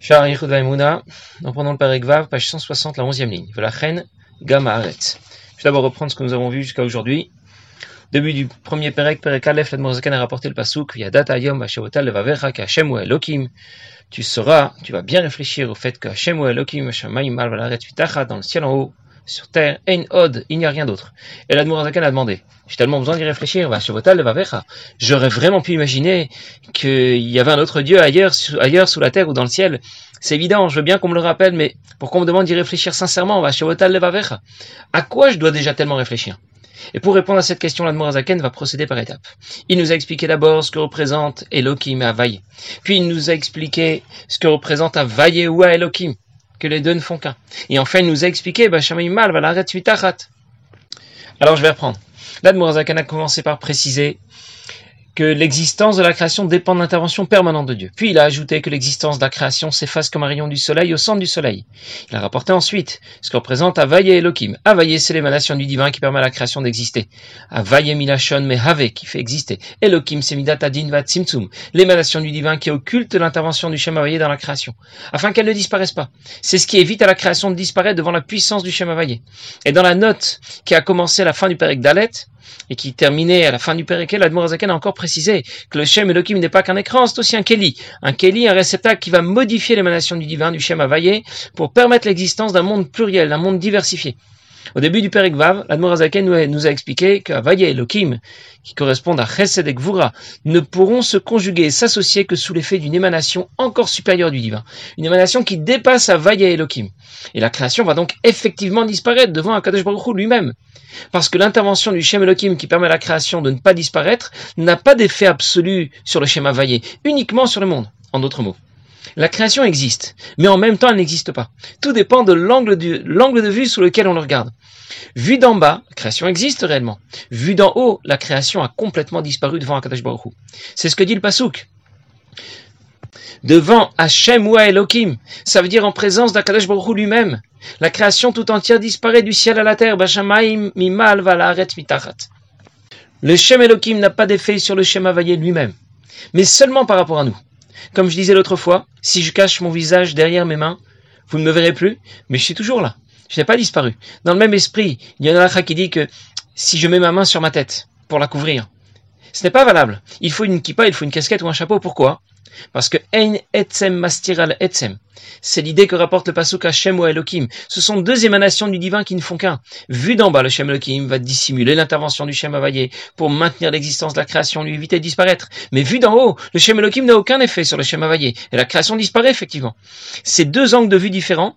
Shar Yichud Vaimuna, en prenant le Perek Vav, page 160, la 11e ligne. Velachen Gamma Aretz. Je vais d'abord reprendre ce que nous avons vu jusqu'à aujourd'hui. Début du premier Perek, Perek Aleph, l'Admorazakan a rapporté le pasuk, Yadat Ayom Hashevotal Levavecha Kashem Elokim. Tu sauras, tu vas bien réfléchir au fait que Hashem Elokim, Shamayim Mal Valaretz Vitacha, dans le ciel en haut, sur terre, Ein Od, il n'y a rien d'autre. Et l'Admorazakan a demandé, j'ai tellement besoin d'y réfléchir. J'aurais vraiment pu imaginer qu'il y avait un autre Dieu ailleurs, ailleurs sous la terre ou dans le ciel. C'est évident, je veux bien qu'on me le rappelle, mais pour qu'on me demande d'y réfléchir sincèrement. À quoi je dois déjà tellement réfléchir? Et pour répondre à cette question, l'Admorazaken va procéder par étapes. Il nous a expliqué d'abord ce que représente Elohim à Vaillé. Puis il nous a expliqué ce que représente à Vaillé ou à Elohim, que les deux ne font qu'un. Et enfin, il nous a expliqué, mal, Alors je vais reprendre. L'Admorazaken a commencé par préciser que l'existence de la création dépend de l'intervention permanente de Dieu. Puis il a ajouté que l'existence de la création s'efface comme un rayon du soleil au centre du soleil. Il a rapporté ensuite ce que représente Avaye Elohim. Avaye, c'est l'émanation du divin qui permet à la création d'exister. Avaye milachon mehave, qui fait exister. Elohim, c'est midatadin vat simtsum, l'émanation du divin qui occulte l'intervention du Shem Avaye dans la création, afin qu'elle ne disparaisse pas. C'est ce qui évite à la création de disparaître devant la puissance du Shem Avaye. Et dans la note qui a commencé à la fin du Pérec Dalet, et qui terminait à la fin du Pérékel, l'Admorazaken a encore que le Shem Elohim n'est pas qu'un écran, c'est aussi un Keli. Un Keli, un réceptacle qui va modifier l'émanation du divin, du Shem Avaye, pour permettre l'existence d'un monde pluriel, d'un monde diversifié. Au début du Perek Vav, l'Admorazaken nous a expliqué qu'Avaye et Elohim, qui correspondent à Chesed et ne pourront se conjuguer et s'associer que sous l'effet d'une émanation encore supérieure du divin. Une émanation qui dépasse Avaye et Elohim. Et la création va donc effectivement disparaître devant Akadosh Baruch lui-même. Parce que l'intervention du Shem Elohim qui permet à la création de ne pas disparaître n'a pas d'effet absolu sur le schéma vaillé, uniquement sur le monde, en d'autres mots. La création existe, mais en même temps elle n'existe pas. Tout dépend de l'angle de vue sous lequel on le regarde. Vu d'en bas, la création existe réellement. Vu d'en haut, la création a complètement disparu devant Akadosh Baruch. C'est ce que dit le Pasuk devant Hachem ou Elohim. Ça veut dire en présence d'Akadosh Baruch lui-même. La création tout entière disparaît du ciel à la terre. Le Shem Elohim n'a pas d'effet sur le Shem Havayé lui-même, mais seulement par rapport à nous. Comme je disais l'autre fois, si je cache mon visage derrière mes mains, vous ne me verrez plus, mais je suis toujours là. Je n'ai pas disparu. Dans le même esprit, il y en a un qui dit que si je mets ma main sur ma tête pour la couvrir, ce n'est pas valable. Il faut une kippa, il faut une casquette ou un chapeau. Pourquoi? Parce que Ein Etzem Mastiral Etzem, c'est l'idée que rapporte le pasuk Hashem ou Elohim. Ce sont deux émanations du divin qui ne font qu'un. Vu d'en bas, le Shem Elohim va dissimuler l'intervention du Shem Havayé pour maintenir l'existence de la création, lui éviter de disparaître. Mais vu d'en haut, le Shem Elohim n'a aucun effet sur le Shem Havayé et la création disparaît effectivement. Ces deux angles de vue différents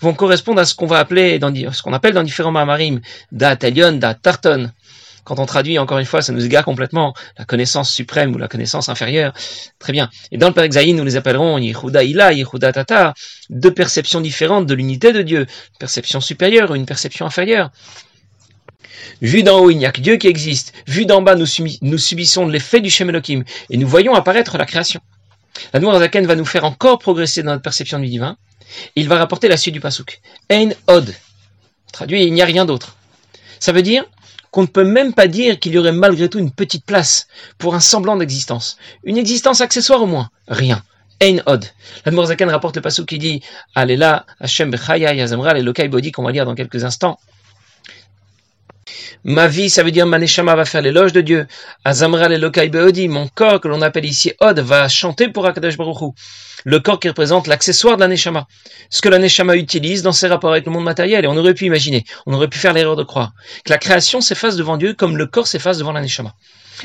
vont correspondre à ce qu'on va appeler dans, ce qu'on appelle dans différents mamarim, da Telion, da Tarton quand on traduit, encore une fois, ça nous égare complètement la connaissance suprême ou la connaissance inférieure. Très bien. Et dans le Père Exaïn, nous les appellerons Yehuda Ila, Yehuda Tata, deux perceptions différentes de l'unité de Dieu, une perception supérieure ou une perception inférieure. Vu d'en haut, il n'y a que Dieu qui existe. Vu d'en bas, nous, subissons l'effet du Shem Elohim et nous voyons apparaître la création. La Zaken va nous faire encore progresser dans notre perception du divin. il va rapporter la suite du Pasuk. Ein Od. Traduit, il n'y a rien d'autre. Ça veut dire, qu'on ne peut même pas dire qu'il y aurait malgré tout une petite place pour un semblant d'existence. Une existence accessoire au moins. Rien. Ein od. L'Admorzakan rapporte le passage qui dit Alléla, Hashem bechaya, yazamra, le lokai bodi qu'on va lire dans quelques instants. Ma vie, ça veut dire Maneshama va faire l'éloge de Dieu. Azamra le beodi, mon corps que l'on appelle ici Od, va chanter pour Akadosh Baruch le corps qui représente l'accessoire de la Neshama, ce que la Neshama utilise dans ses rapports avec le monde matériel. Et on aurait pu imaginer, on aurait pu faire l'erreur de croire que la création s'efface devant Dieu comme le corps s'efface devant la Neshama.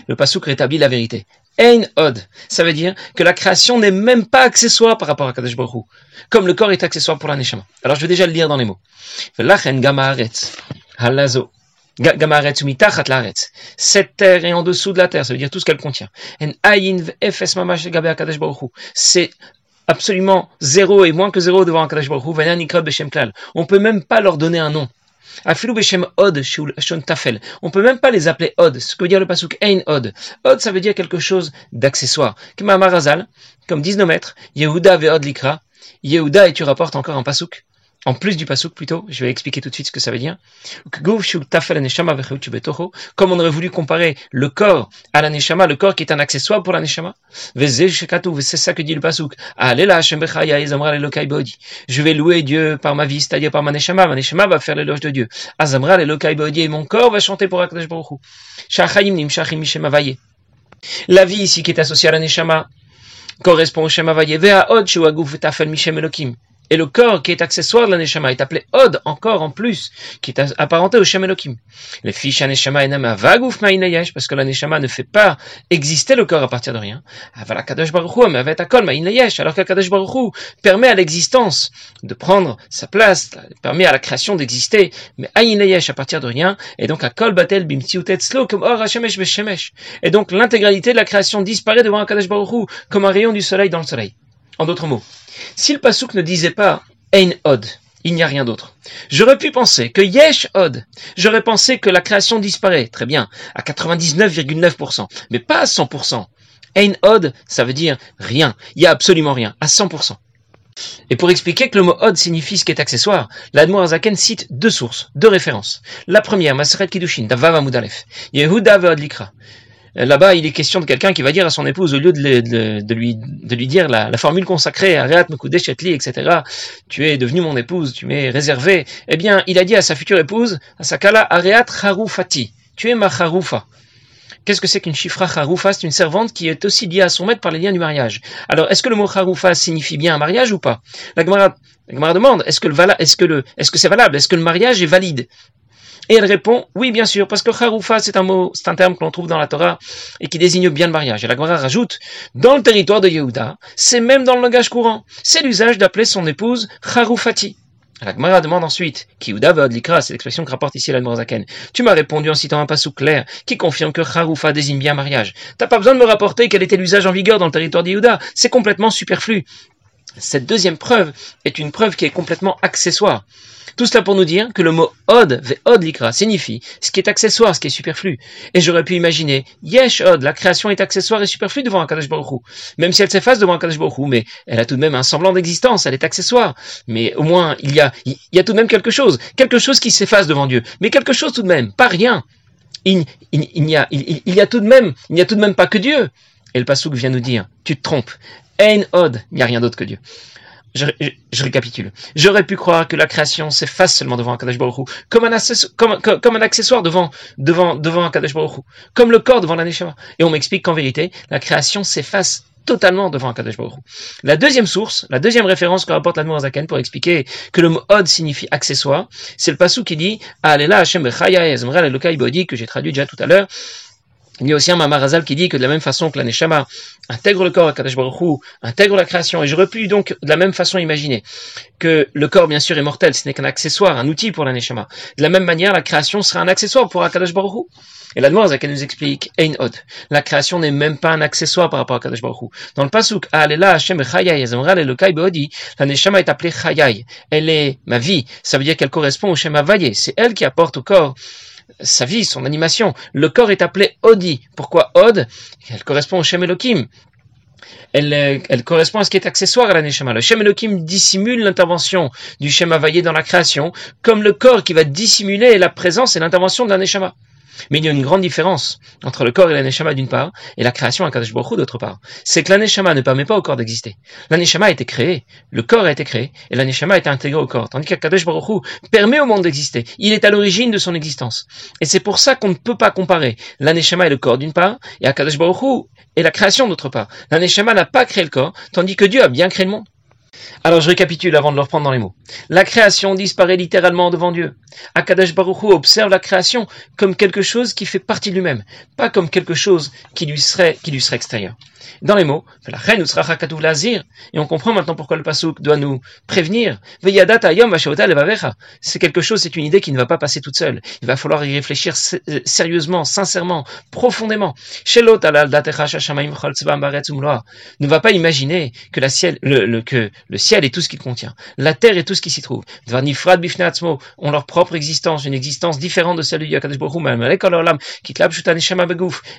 Le Pasuk rétablit la vérité. Ein od, ça veut dire que la création n'est même pas accessoire par rapport à Kadesh Baruch comme le corps est accessoire pour la Neshama. Alors je vais déjà le lire dans les mots. halazo. Cette terre est en dessous de la terre, ça veut dire tout ce qu'elle contient. C'est absolument zéro et moins que zéro devant Akadosh Baruch Hu, On peut même pas leur donner un nom. Afilu beshem od. On peut même pas les appeler od. Ce que veut dire le pasuk ein od. Od, ça veut dire quelque chose d'accessoire. Comme disent nos maîtres, Yehuda ve od likra. Yehuda et tu rapportes encore un pasuk? En plus du pasouk plutôt, je vais expliquer tout de suite ce que ça veut dire. Comme on aurait voulu comparer le corps à la neshama, le corps qui est un accessoire pour la neshama. C'est ça que dit le pasouk. Je vais louer Dieu par ma vie, c'est-à-dire par ma neshama. Ma neshama va faire l'éloge de Dieu. et mon corps va chanter pour Akadosh Baruch La vie ici qui est associée à la neshama correspond au Shema Vaye. Vea od shu aguf tafel mishem elokim. Et le corps qui est accessoire de la Neshama est appelé Od, encore en plus, qui est apparenté au Shem Elohim. Les fiches Neshama enam avagouf ma'inayesh, parce que la Neshama ne fait pas exister le corps à partir de rien. Avala Kadosh Baruch Hu, avet akol ma'inayesh, alors que Kadosh Baruch Hu permet à l'existence de prendre sa place, permet à la création d'exister, mais aïnayesh à partir de rien, et donc akol batel bimtiutetzlo comme or hashemesh beshemesh. Et donc l'intégralité de la création disparaît devant Kadosh Baruch Hu, comme un rayon du soleil dans le soleil. En d'autres mots, si le pasouk ne disait pas Ein Od, il n'y a rien d'autre. J'aurais pu penser que Yesh Od, j'aurais pensé que la création disparaît, très bien, à 99,9%, mais pas à 100%. Ein Od, ça veut dire rien, il y a absolument rien, à 100%. Et pour expliquer que le mot od signifie ce qui est accessoire, l'Admour Azaken cite deux sources, deux références. La première, Maseret Kiddushin, Davav Amudalef, Yehuda Ve'od Likra. Là-bas, il est question de quelqu'un qui va dire à son épouse, au lieu de, lui, dire la, formule consacrée, Areat Mekudeshetli, etc., tu es devenu mon épouse, tu m'es réservé, eh bien, il a dit à sa future épouse, à sa kala, Areat Harufati, tu es ma Harufa. Qu'est-ce que c'est qu'une chifra harufa C'est une servante qui est aussi liée à son maître par les liens du mariage. Alors, est-ce que le mot harufa signifie bien un mariage ou pas? La Gemara, demande, est-ce que, le, est-ce que c'est valable? Est-ce que le mariage est valide? Et elle répond, oui, bien sûr, parce que charoufa, c'est un mot, c'est un terme que l'on trouve dans la Torah et qui désigne bien le mariage. Et la Gemara rajoute, dans le territoire de Yehuda, c'est même dans le langage courant, c'est l'usage d'appeler son épouse charoufati. La Gemara demande ensuite, Yehuda va likra, c'est l'expression que rapporte ici la Zaken. Tu m'as répondu en citant un passou clair qui confirme que charoufa désigne bien mariage. T'as pas besoin de me rapporter quel était l'usage en vigueur dans le territoire de Yehuda, c'est complètement superflu. Cette deuxième preuve est une preuve qui est complètement accessoire. Tout cela pour nous dire que le mot od, od likra, signifie ce qui est accessoire, ce qui est superflu. Et j'aurais pu imaginer, yesh od, la création est accessoire et superflue devant un Kadosh Baruch Même si elle s'efface devant un Kadosh Baruch mais elle a tout de même un semblant d'existence, elle est accessoire. Mais au moins, il y a, tout de même quelque chose. Quelque chose qui s'efface devant Dieu. Mais quelque chose tout de même, pas rien. Tout de même, il n'y a tout de même pas que Dieu. Et le Passouk vient nous dire, tu te trompes. Ein od, il n'y a rien d'autre que Dieu. Je, récapitule. J'aurais pu croire que la création s'efface seulement devant un Kadesh Baruch comme un, comme, comme, un accessoire devant, devant, devant un Kadesh Baruch comme le corps devant la Neshama. Et on m'explique qu'en vérité, la création s'efface totalement devant un Baruch La deuxième source, la deuxième référence que rapporte la Zaken pour expliquer que le mot od signifie accessoire, c'est le passou qui dit Alela Hashem Bechaya que j'ai traduit déjà tout à l'heure. Il y a aussi un Mamarazal qui dit que de la même façon que la Neshama intègre le corps à Kadesh Baruch intègre la création, et j'aurais pu donc de la même façon imaginer que le corps bien sûr est mortel, ce n'est qu'un accessoire, un outil pour la Neshama. De la même manière, la création sera un accessoire pour Akadosh Baruch Et la Noire, qu'elle nous explique, Ein Od, la création n'est même pas un accessoire par rapport à Kadosh Baruch Dans le pasuk, Alela Hashem Chayai, Elokai Beodi, la Neshama est appelée Chayai. Elle est ma vie. Ça veut dire qu'elle correspond au Shema Vaye. C'est elle qui apporte au corps sa vie, son animation. Le corps est appelé Odi. Pourquoi Od? Elle correspond au Shem Elohim. Elle, euh, correspond à ce qui est accessoire à la Neshama. Le Shem Elohim dissimule l'intervention du Shem Havayé dans la création, comme le corps qui va dissimuler la présence et l'intervention de. Mais il y a une grande différence entre le corps et la d'une part, et la création à Kadosh Baruch d'autre part. C'est que la ne permet pas au corps d'exister. La a été créé, le corps a été créé, et la a été intégré au corps. Tandis qu'Akadosh Baruch permet au monde d'exister. Il est à l'origine de son existence. Et c'est pour ça qu'on ne peut pas comparer la et le corps d'une part, et Akadosh Baruch et la création d'autre part. La n'a pas créé le corps, tandis que Dieu a bien créé le monde. Alors je récapitule avant de le reprendre dans les mots. La création disparaît littéralement devant Dieu. Akadosh Baruch observe la création comme quelque chose qui fait partie de lui-même, pas comme quelque chose qui lui serait, extérieur. Dans les mots, la reine et on comprend maintenant pourquoi le pasuk doit nous prévenir. C'est quelque chose, c'est une idée qui ne va pas passer toute seule. Il va falloir y réfléchir euh, sérieusement, sincèrement, profondément. Ne va pas imaginer que, la ciel, le, que le ciel est tout ce qu'il contient, la terre est tout ce qui s'y trouve. ont leur propre existence, une existence différente de celle de Yakadosh Baruch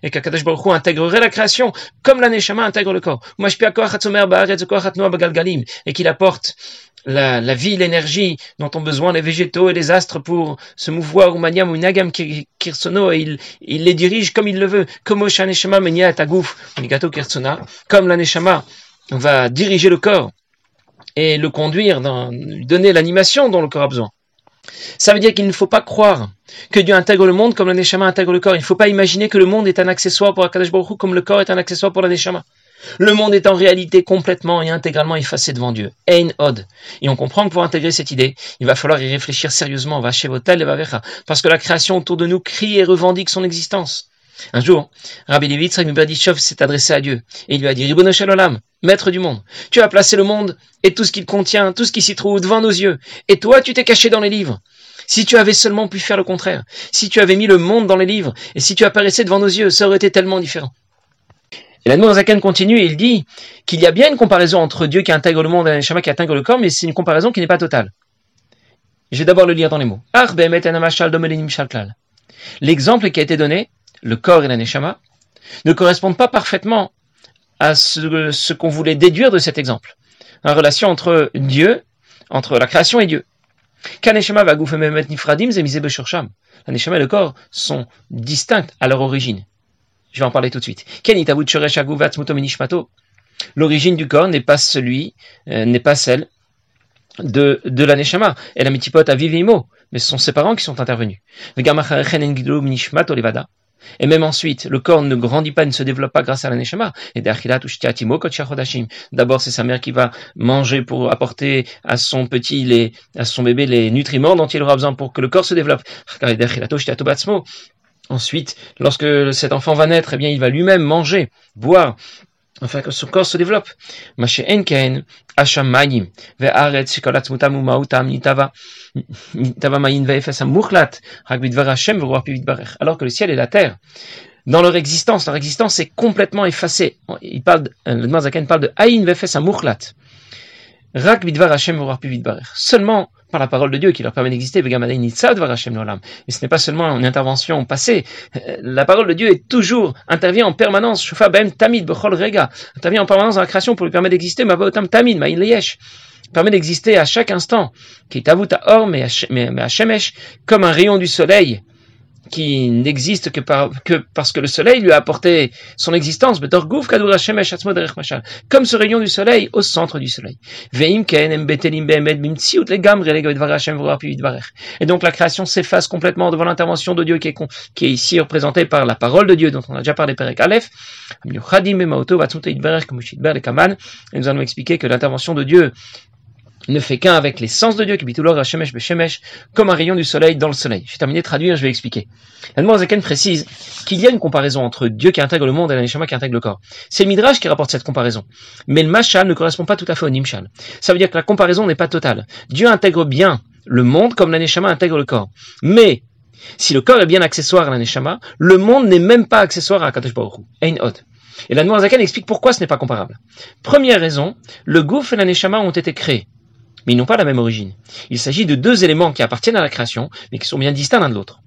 et qu'Akadosh Baruch intégrerait la création comme la Neshama intègre le corps. Et qu'il apporte la, vie, l'énergie dont ont besoin les végétaux et les astres pour se mouvoir, ou maniam ou nagam kirsono, et il, les dirige comme il le veut, comme Oshaneshama menia tagouf, kirsona, comme la neshama va diriger le corps et le conduire, dans, lui donner l'animation dont le corps a besoin. Ça veut dire qu'il ne faut pas croire que Dieu intègre le monde comme la neshama intègre le corps. Il ne faut pas imaginer que le monde est un accessoire pour Akadosh Baruch comme le corps est un accessoire pour la neshama. Le monde est en réalité complètement et intégralement effacé devant Dieu. Ein. Et on comprend que pour intégrer cette idée, il va falloir y réfléchir sérieusement. Va Parce que la création autour de nous crie et revendique son existence. Un jour, Rabbi Levitz Berdichov s'est adressé à Dieu et il lui a dit Ribono maître du monde, tu as placé le monde et tout ce qu'il contient, tout ce qui s'y trouve devant nos yeux, et toi tu t'es caché dans les livres. Si tu avais seulement pu faire le contraire, si tu avais mis le monde dans les livres, et si tu apparaissais devant nos yeux, ça aurait été tellement différent. Et la Zaken continue et il dit qu'il y a bien une comparaison entre Dieu qui intègre le monde et Neshama qui intègre le corps, mais c'est une comparaison qui n'est pas totale. Je vais d'abord le lire dans les mots. L'exemple qui a été donné, le corps et la Neshama, ne correspondent pas parfaitement à ce, qu'on voulait déduire de cet exemple. La relation entre Dieu, entre la création et Dieu. La Neshama et le corps sont distincts à leur origine. Je vais en parler tout de suite. L'origine du corps n'est pas celui, euh, n'est pas celle de, de la neshama. Et la mitipot a vivimo, mais ce sont ses parents qui sont intervenus. Et même ensuite, le corps ne grandit pas, ne se développe pas grâce à la neshama. Et d'abord, c'est sa mère qui va manger pour apporter à son petit, les, à son bébé les nutriments dont il aura besoin pour que le corps se développe. Ensuite, lorsque cet enfant va naître, eh bien, il va lui-même manger, boire, afin que son corps se développe. Alors que le ciel et la terre, dans leur existence, leur existence est complètement effacée. Il parle, le Zaken parle de Aïn Vefes Amurlat. Rak Bidvar Hashem Seulement par la parole de Dieu qui leur permet d'exister. Mais ce n'est pas seulement une intervention passée. Euh, la parole de Dieu est toujours, intervient en permanence. Tamid Rega. Intervient en permanence dans la création pour lui permettre d'exister. Tamid Permet d'exister à chaque instant. Qui à or, mais à Shemesh, comme un rayon du soleil qui n'existe que, parce que le soleil lui a apporté son existence, comme ce rayon du soleil au centre du soleil. Et donc la création s'efface complètement devant l'intervention de Dieu qui est, qui est ici représentée par la parole de Dieu dont on a déjà parlé Perek Aleph. Et nous allons expliquer que l'intervention de Dieu ne fait qu'un avec l'essence de Dieu, comme un rayon du soleil dans le soleil. Je vais terminer de traduire, je vais expliquer. La Zaken précise qu'il y a une comparaison entre Dieu qui intègre le monde et la Neshama qui intègre le corps. C'est le Midrash qui rapporte cette comparaison. Mais le Mashal ne correspond pas tout à fait au Nimshal. Ça veut dire que la comparaison n'est pas totale. Dieu intègre bien le monde comme la Neshama intègre le corps. Mais, si le corps est bien accessoire à la Neshama, le monde n'est même pas accessoire à Kadosh Baruch Et la Zaken explique pourquoi ce n'est pas comparable. Première raison, le gouffre et la Neshama ont été créés mais ils n'ont pas la même origine. Il s'agit de deux éléments qui appartiennent à la création, mais qui sont bien distincts l'un de l'autre.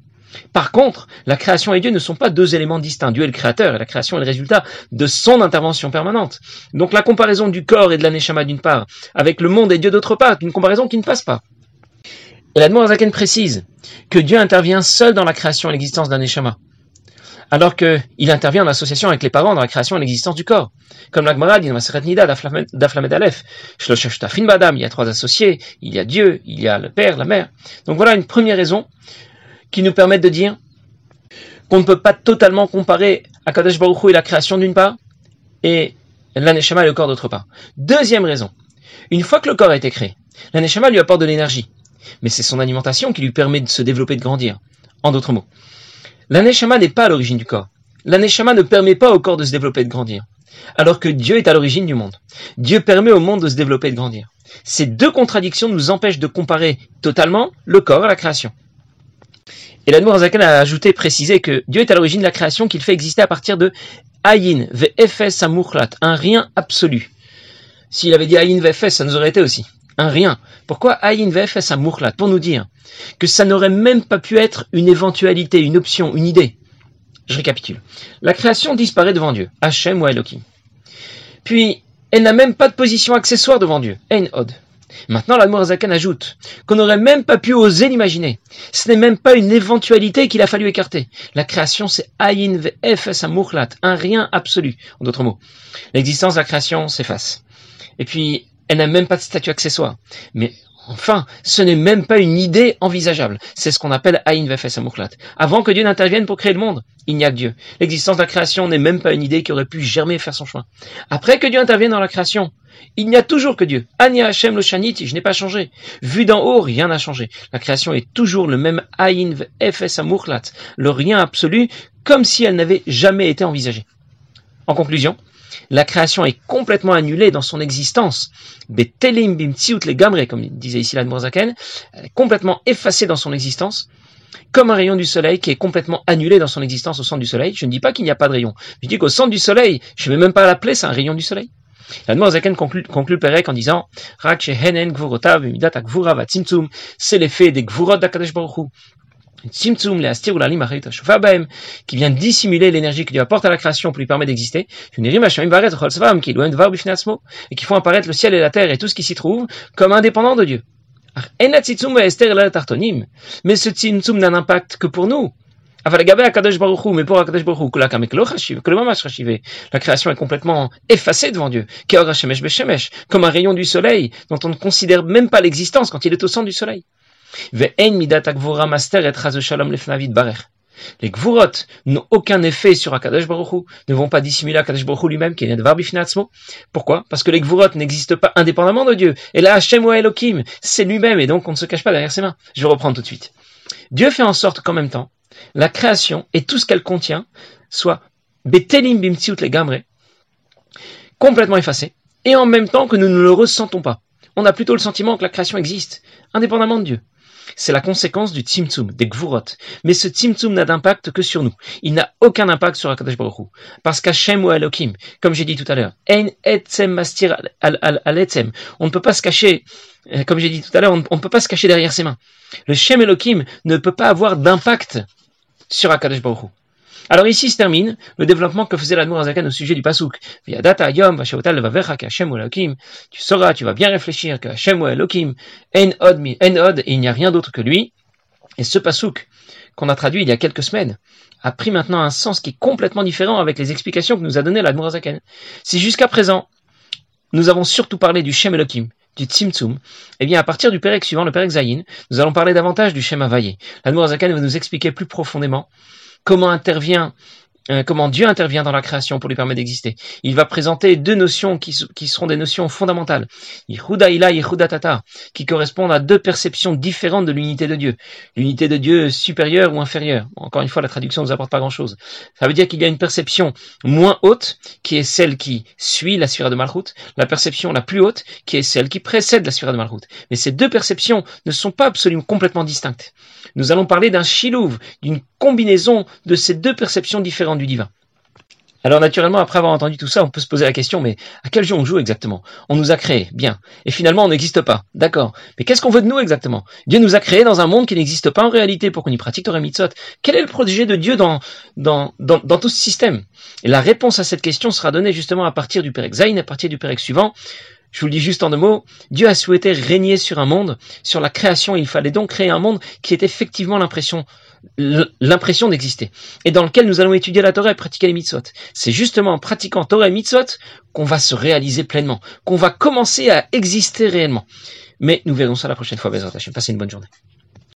Par contre, la création et Dieu ne sont pas deux éléments distincts. Dieu est le créateur et la création est le résultat de son intervention permanente. Donc la comparaison du corps et de l'aneshama d'une part, avec le monde et Dieu d'autre part, est une comparaison qui ne passe pas. Et la Zaken précise que Dieu intervient seul dans la création et l'existence d'un neshama alors qu'il intervient en association avec les parents dans la création et l'existence du corps. Comme l'Agmara dit dans Nida d'Aflamed Aleph, il y a trois associés, il y a Dieu, il y a le Père, la Mère. Donc voilà une première raison qui nous permet de dire qu'on ne peut pas totalement comparer Akadosh Baruch Hu et la création d'une part, et l'Aneshama et le corps d'autre part. Deuxième raison, une fois que le corps a été créé, l'Aneshama lui apporte de l'énergie, mais c'est son alimentation qui lui permet de se développer, de grandir. En d'autres mots, L'aneshama n'est pas à l'origine du corps. L'aneshama ne permet pas au corps de se développer et de grandir. Alors que Dieu est à l'origine du monde. Dieu permet au monde de se développer et de grandir. Ces deux contradictions nous empêchent de comparer totalement le corps à la création. Et la Zakan a ajouté, précisé que Dieu est à l'origine de la création qu'il fait exister à partir de Ayin, Ve'efes Amurlat, un rien absolu. S'il avait dit Ayin Ve'efes, ça nous aurait été aussi un rien. Pourquoi Aïn VFS à Mourlat Pour nous dire que ça n'aurait même pas pu être une éventualité, une option, une idée? Je récapitule. La création disparaît devant Dieu, Hachem ou Elohim. Puis, elle n'a même pas de position accessoire devant Dieu, Ein Od. Maintenant, ajoute qu'on n'aurait même pas pu oser l'imaginer. Ce n'est même pas une éventualité qu'il a fallu écarter. La création, c'est Ayin V'Efes Amurlat, un rien absolu. En d'autres mots, l'existence de la création s'efface. Et puis, elle n'a même pas de statut accessoire. Mais Enfin, ce n'est même pas une idée envisageable. C'est ce qu'on appelle Aïn Vefes Amuklat. Avant que Dieu n'intervienne pour créer le monde, il n'y a que Dieu. L'existence de la création n'est même pas une idée qui aurait pu germer faire son chemin. Après que Dieu intervienne dans la création, il n'y a toujours que Dieu. Anya Hashem le Shaniti, je n'ai pas changé. Vu d'en haut, rien n'a changé. La création est toujours le même Aïn Vefes Amuklat, le rien absolu, comme si elle n'avait jamais été envisagée. En conclusion, la création est complètement annulée dans son existence. Betelim les gamre, comme disait ici la elle est complètement effacée dans son existence, comme un rayon du soleil qui est complètement annulé dans son existence au centre du soleil. Je ne dis pas qu'il n'y a pas de rayon. Je dis qu'au centre du soleil, je ne vais même pas l'appeler, c'est un rayon du soleil. La Zaken conclut, conclut Perek en disant c'est l'effet des Gvurot d'Akadosh Baruch qui vient dissimuler l'énergie que Dieu apporte à la création pour lui permettre d'exister, et qui font apparaître le ciel et la terre et tout ce qui s'y trouve comme indépendant de Dieu. Mais ce tzimtzum n'a d'impact que pour nous. Mais pour la création est complètement effacée devant Dieu, comme un rayon du soleil dont on ne considère même pas l'existence quand il est au centre du soleil. Les gvurot n'ont aucun effet sur Akadosh Baruch ne vont pas dissimuler Akadosh Baruch lui-même, qui est Nedvar Bifnatzmo. Pourquoi? Parce que les gvurot n'existent pas indépendamment de Dieu. Et là, Hashem ou Elohim, c'est lui-même, et donc on ne se cache pas derrière ses mains. Je vais reprendre tout de suite. Dieu fait en sorte qu'en même temps, la création et tout ce qu'elle contient soit betelim bimtsiut les gamre, complètement effacé, et en même temps que nous ne le ressentons pas. On a plutôt le sentiment que la création existe, indépendamment de Dieu. C'est la conséquence du tzimtzum, des gvurot. Mais ce tzimtzum n'a d'impact que sur nous. Il n'a aucun impact sur Akadosh Baruch. Parce qu'Hachem ou Elohim, comme j'ai dit tout à l'heure. On ne peut pas se cacher, euh, comme j'ai dit tout à l'heure, on ne peut pas se cacher derrière ses mains. Le Shem Elohim ne peut pas avoir d'impact sur Akadosh Baruch. Alors ici se termine le développement que faisait l'Admour Azakan au sujet du Pasouk. Yom, tu sauras, tu vas bien réfléchir que Hashem ou Elohim, en od, et il n'y a rien d'autre que lui. Et ce Pasouk, qu'on a traduit il y a quelques semaines, a pris maintenant un sens qui est complètement différent avec les explications que nous a données l'Admour Azakan. Si jusqu'à présent, nous avons surtout parlé du Shem Elohim, du Tzimtzum, eh bien, à partir du Pérec suivant, le Pérec Zayin, nous allons parler davantage du Shem Havaye. L'Admour Azakan va nous expliquer plus profondément comment intervient comment Dieu intervient dans la création pour lui permettre d'exister. Il va présenter deux notions qui, qui seront des notions fondamentales. Yehuda Ila et Tata, qui correspondent à deux perceptions différentes de l'unité de Dieu. L'unité de Dieu supérieure ou inférieure. Encore une fois, la traduction ne nous apporte pas grand chose. Ça veut dire qu'il y a une perception moins haute, qui est celle qui suit la sphère de Malchut, la perception la plus haute, qui est celle qui précède la sphère de Malchut. Mais ces deux perceptions ne sont pas absolument complètement distinctes. Nous allons parler d'un shilouv, d'une combinaison de ces deux perceptions différentes du divin. Alors naturellement, après avoir entendu tout ça, on peut se poser la question, mais à quel jeu on joue exactement? On nous a créés, bien, et finalement on n'existe pas, d'accord. Mais qu'est-ce qu'on veut de nous exactement? Dieu nous a créés dans un monde qui n'existe pas en réalité pour qu'on y pratique Torah Mitzot. Quel est le projet de Dieu dans, dans, dans, tout ce système? Et la réponse à cette question sera donnée justement à partir du Père Zayn, à partir du Père suivant, je vous le dis juste en deux mots, Dieu a souhaité régner sur un monde, sur la création, il fallait donc créer un monde qui ait effectivement l'impression l'impression d'exister, et dans lequel nous allons étudier la Torah et pratiquer les mitzvot. C'est justement en pratiquant Torah et mitzvot qu'on va se réaliser pleinement, qu'on va commencer à exister réellement. Mais nous verrons ça la prochaine fois, Bezrat Passez une bonne journée.